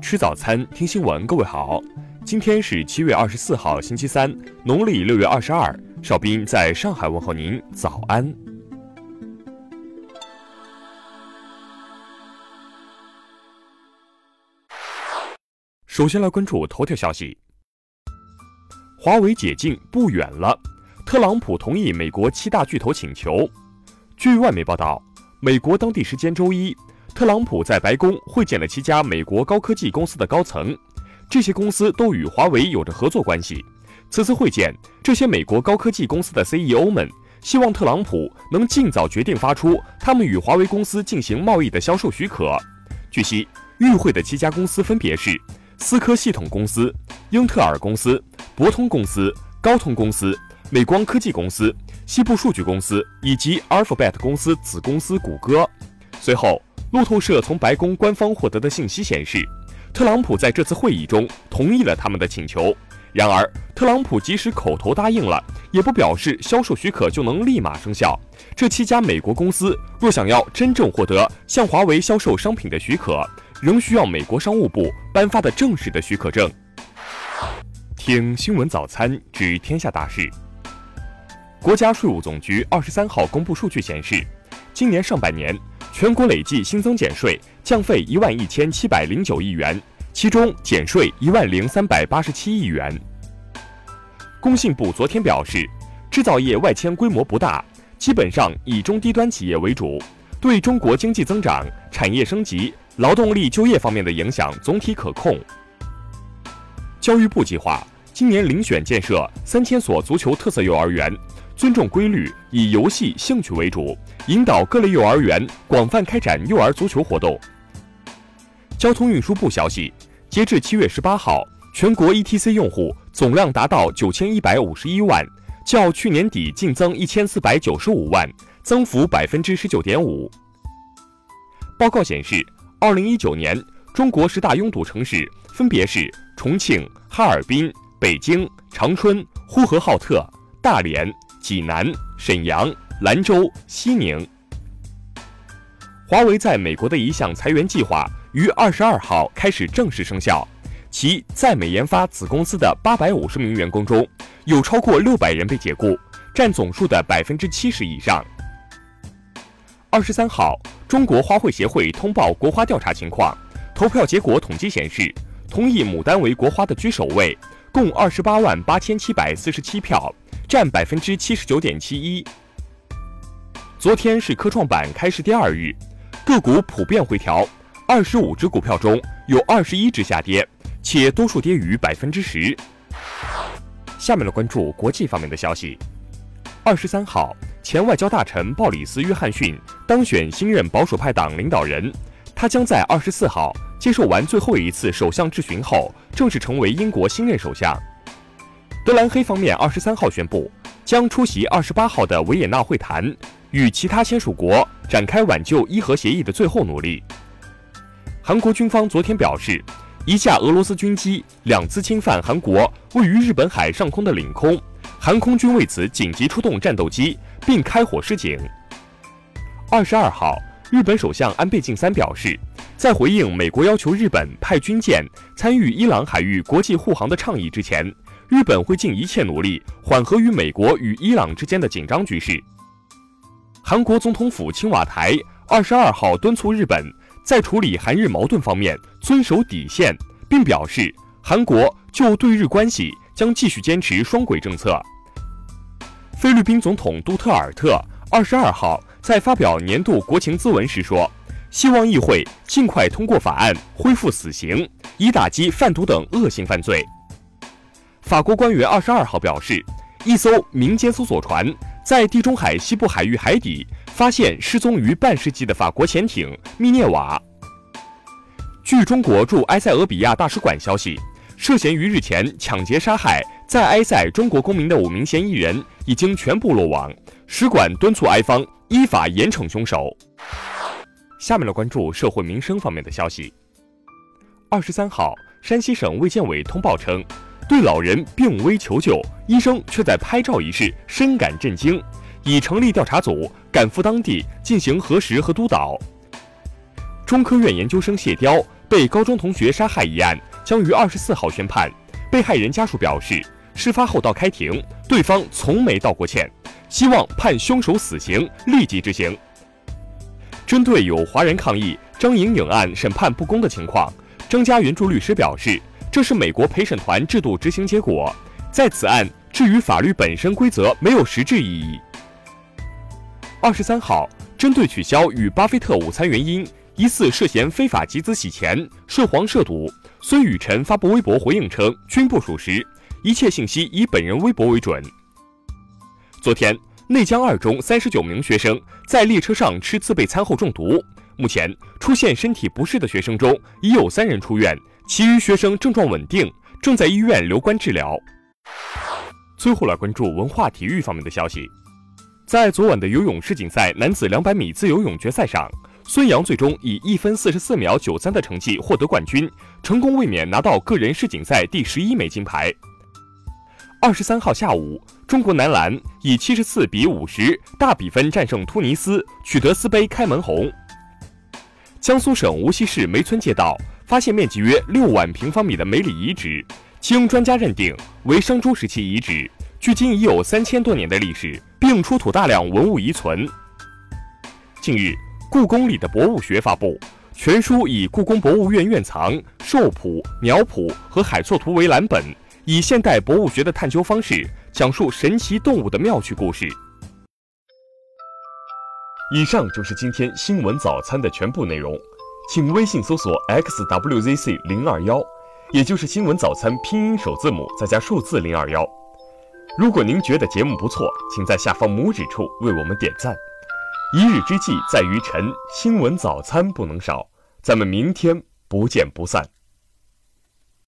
吃早餐，听新闻。各位好，今天是七月二十四号，星期三，农历六月二十二。邵斌在上海问候您，早安。首先来关注头条消息：华为解禁不远了，特朗普同意美国七大巨头请求。据外媒报道，美国当地时间周一。特朗普在白宫会见了七家美国高科技公司的高层，这些公司都与华为有着合作关系。此次会见，这些美国高科技公司的 CEO 们希望特朗普能尽早决定发出他们与华为公司进行贸易的销售许可。据悉，与会的七家公司分别是思科系统公司、英特尔公司、博通公司、高通公司、美光科技公司、西部数据公司以及 Alphabet 公司子公司谷歌。随后。路透社从白宫官方获得的信息显示，特朗普在这次会议中同意了他们的请求。然而，特朗普即使口头答应了，也不表示销售许可就能立马生效。这七家美国公司若想要真正获得向华为销售商品的许可，仍需要美国商务部颁发的正式的许可证。听新闻早餐知天下大事。国家税务总局二十三号公布数据显示，今年上半年。全国累计新增减税降费一万一千七百零九亿元，其中减税一万零三百八十七亿元。工信部昨天表示，制造业外迁规模不大，基本上以中低端企业为主，对中国经济增长、产业升级、劳动力就业方面的影响总体可控。教育部计划今年遴选建设三千所足球特色幼儿园。尊重规律，以游戏兴趣为主，引导各类幼儿园广泛开展幼儿足球活动。交通运输部消息，截至七月十八号，全国 ETC 用户总量达到九千一百五十一万，较去年底净增一千四百九十五万，增幅百分之十九点五。报告显示，二零一九年中国十大拥堵城市分别是重庆、哈尔滨、北京、长春、呼和浩特、大连。济南、沈阳、兰州、西宁。华为在美国的一项裁员计划于二十二号开始正式生效，其在美研发子公司的八百五十名员工中，有超过六百人被解雇，占总数的百分之七十以上。二十三号，中国花卉协会通报国花调查情况，投票结果统计显示，同意牡丹为国花的居首位，共二十八万八千七百四十七票。占百分之七十九点七一。昨天是科创板开市第二日，个股普遍回调，二十五只股票中有二十一只下跌，且多数跌逾百分之十。下面来关注国际方面的消息。二十三号，前外交大臣鲍里斯·约翰逊当选新任保守派党领导人，他将在二十四号接受完最后一次首相质询后，正式成为英国新任首相。德兰黑方面二十三号宣布，将出席二十八号的维也纳会谈，与其他签署国展开挽救伊核协议的最后努力。韩国军方昨天表示，一架俄罗斯军机两次侵犯韩国位于日本海上空的领空，韩空军为此紧急出动战斗机并开火示警。二十二号，日本首相安倍晋三表示，在回应美国要求日本派军舰参与伊朗海域国际护航的倡议之前。日本会尽一切努力缓和与美国与伊朗之间的紧张局势。韩国总统府青瓦台二十二号敦促日本在处理韩日矛盾方面遵守底线，并表示韩国就对日关系将继续坚持双轨政策。菲律宾总统杜特尔特二十二号在发表年度国情咨文时说，希望议会尽快通过法案恢复死刑，以打击贩毒等恶性犯罪。法国官员二十二号表示，一艘民间搜索船在地中海西部海域海底发现失踪于半世纪的法国潜艇“密涅瓦”。据中国驻埃塞俄比亚大使馆消息，涉嫌于日前抢劫杀害在埃塞中国公民的五名嫌疑人已经全部落网，使馆敦促埃方依法严惩凶手。下面来关注社会民生方面的消息。二十三号，山西省卫健委通报称。对老人病危求救，医生却在拍照一事深感震惊，已成立调查组赶赴当地进行核实和督导。中科院研究生谢雕被高中同学杀害一案将于二十四号宣判。被害人家属表示，事发后到开庭，对方从没道过歉，希望判凶手死刑立即执行。针对有华人抗议张莹颖案审判不公的情况，张家援助律师表示，这是美国陪审团制度执行结果，在此案至于法律本身规则没有实质意义。二十三号，针对取消与巴菲特午餐原因，疑似涉嫌非法集资洗钱、涉黄涉赌，孙雨晨发布微博回应称，均不属实，一切信息以本人微博为准。昨天。内江二中三十九名学生在列车上吃自备餐后中毒，目前出现身体不适的学生中已有三人出院，其余学生症状稳定，正在医院留观治疗。最后来关注文化体育方面的消息，在昨晚的游泳世锦赛男子两百米自由泳决赛上，孙杨最终以一分四十四秒九三的成绩获得冠军，成功卫冕拿到个人世锦赛第十一枚金牌。二十三号下午，中国男篮以七十四比五十大比分战胜突尼斯，取得斯杯开门红。江苏省无锡市梅村街道发现面积约六万平方米的梅里遗址，经专家认定为商周时期遗址，距今已有三千多年的历史，并出土大量文物遗存。近日，故宫里的博物学发布全书，以故宫博物院院藏、兽谱、鸟谱和海错图为蓝本。以现代博物学的探究方式，讲述神奇动物的妙趣故事。以上就是今天新闻早餐的全部内容，请微信搜索 xwzc 零二幺，也就是新闻早餐拼音首字母再加数字零二幺。如果您觉得节目不错，请在下方拇指处为我们点赞。一日之计在于晨，新闻早餐不能少，咱们明天不见不散。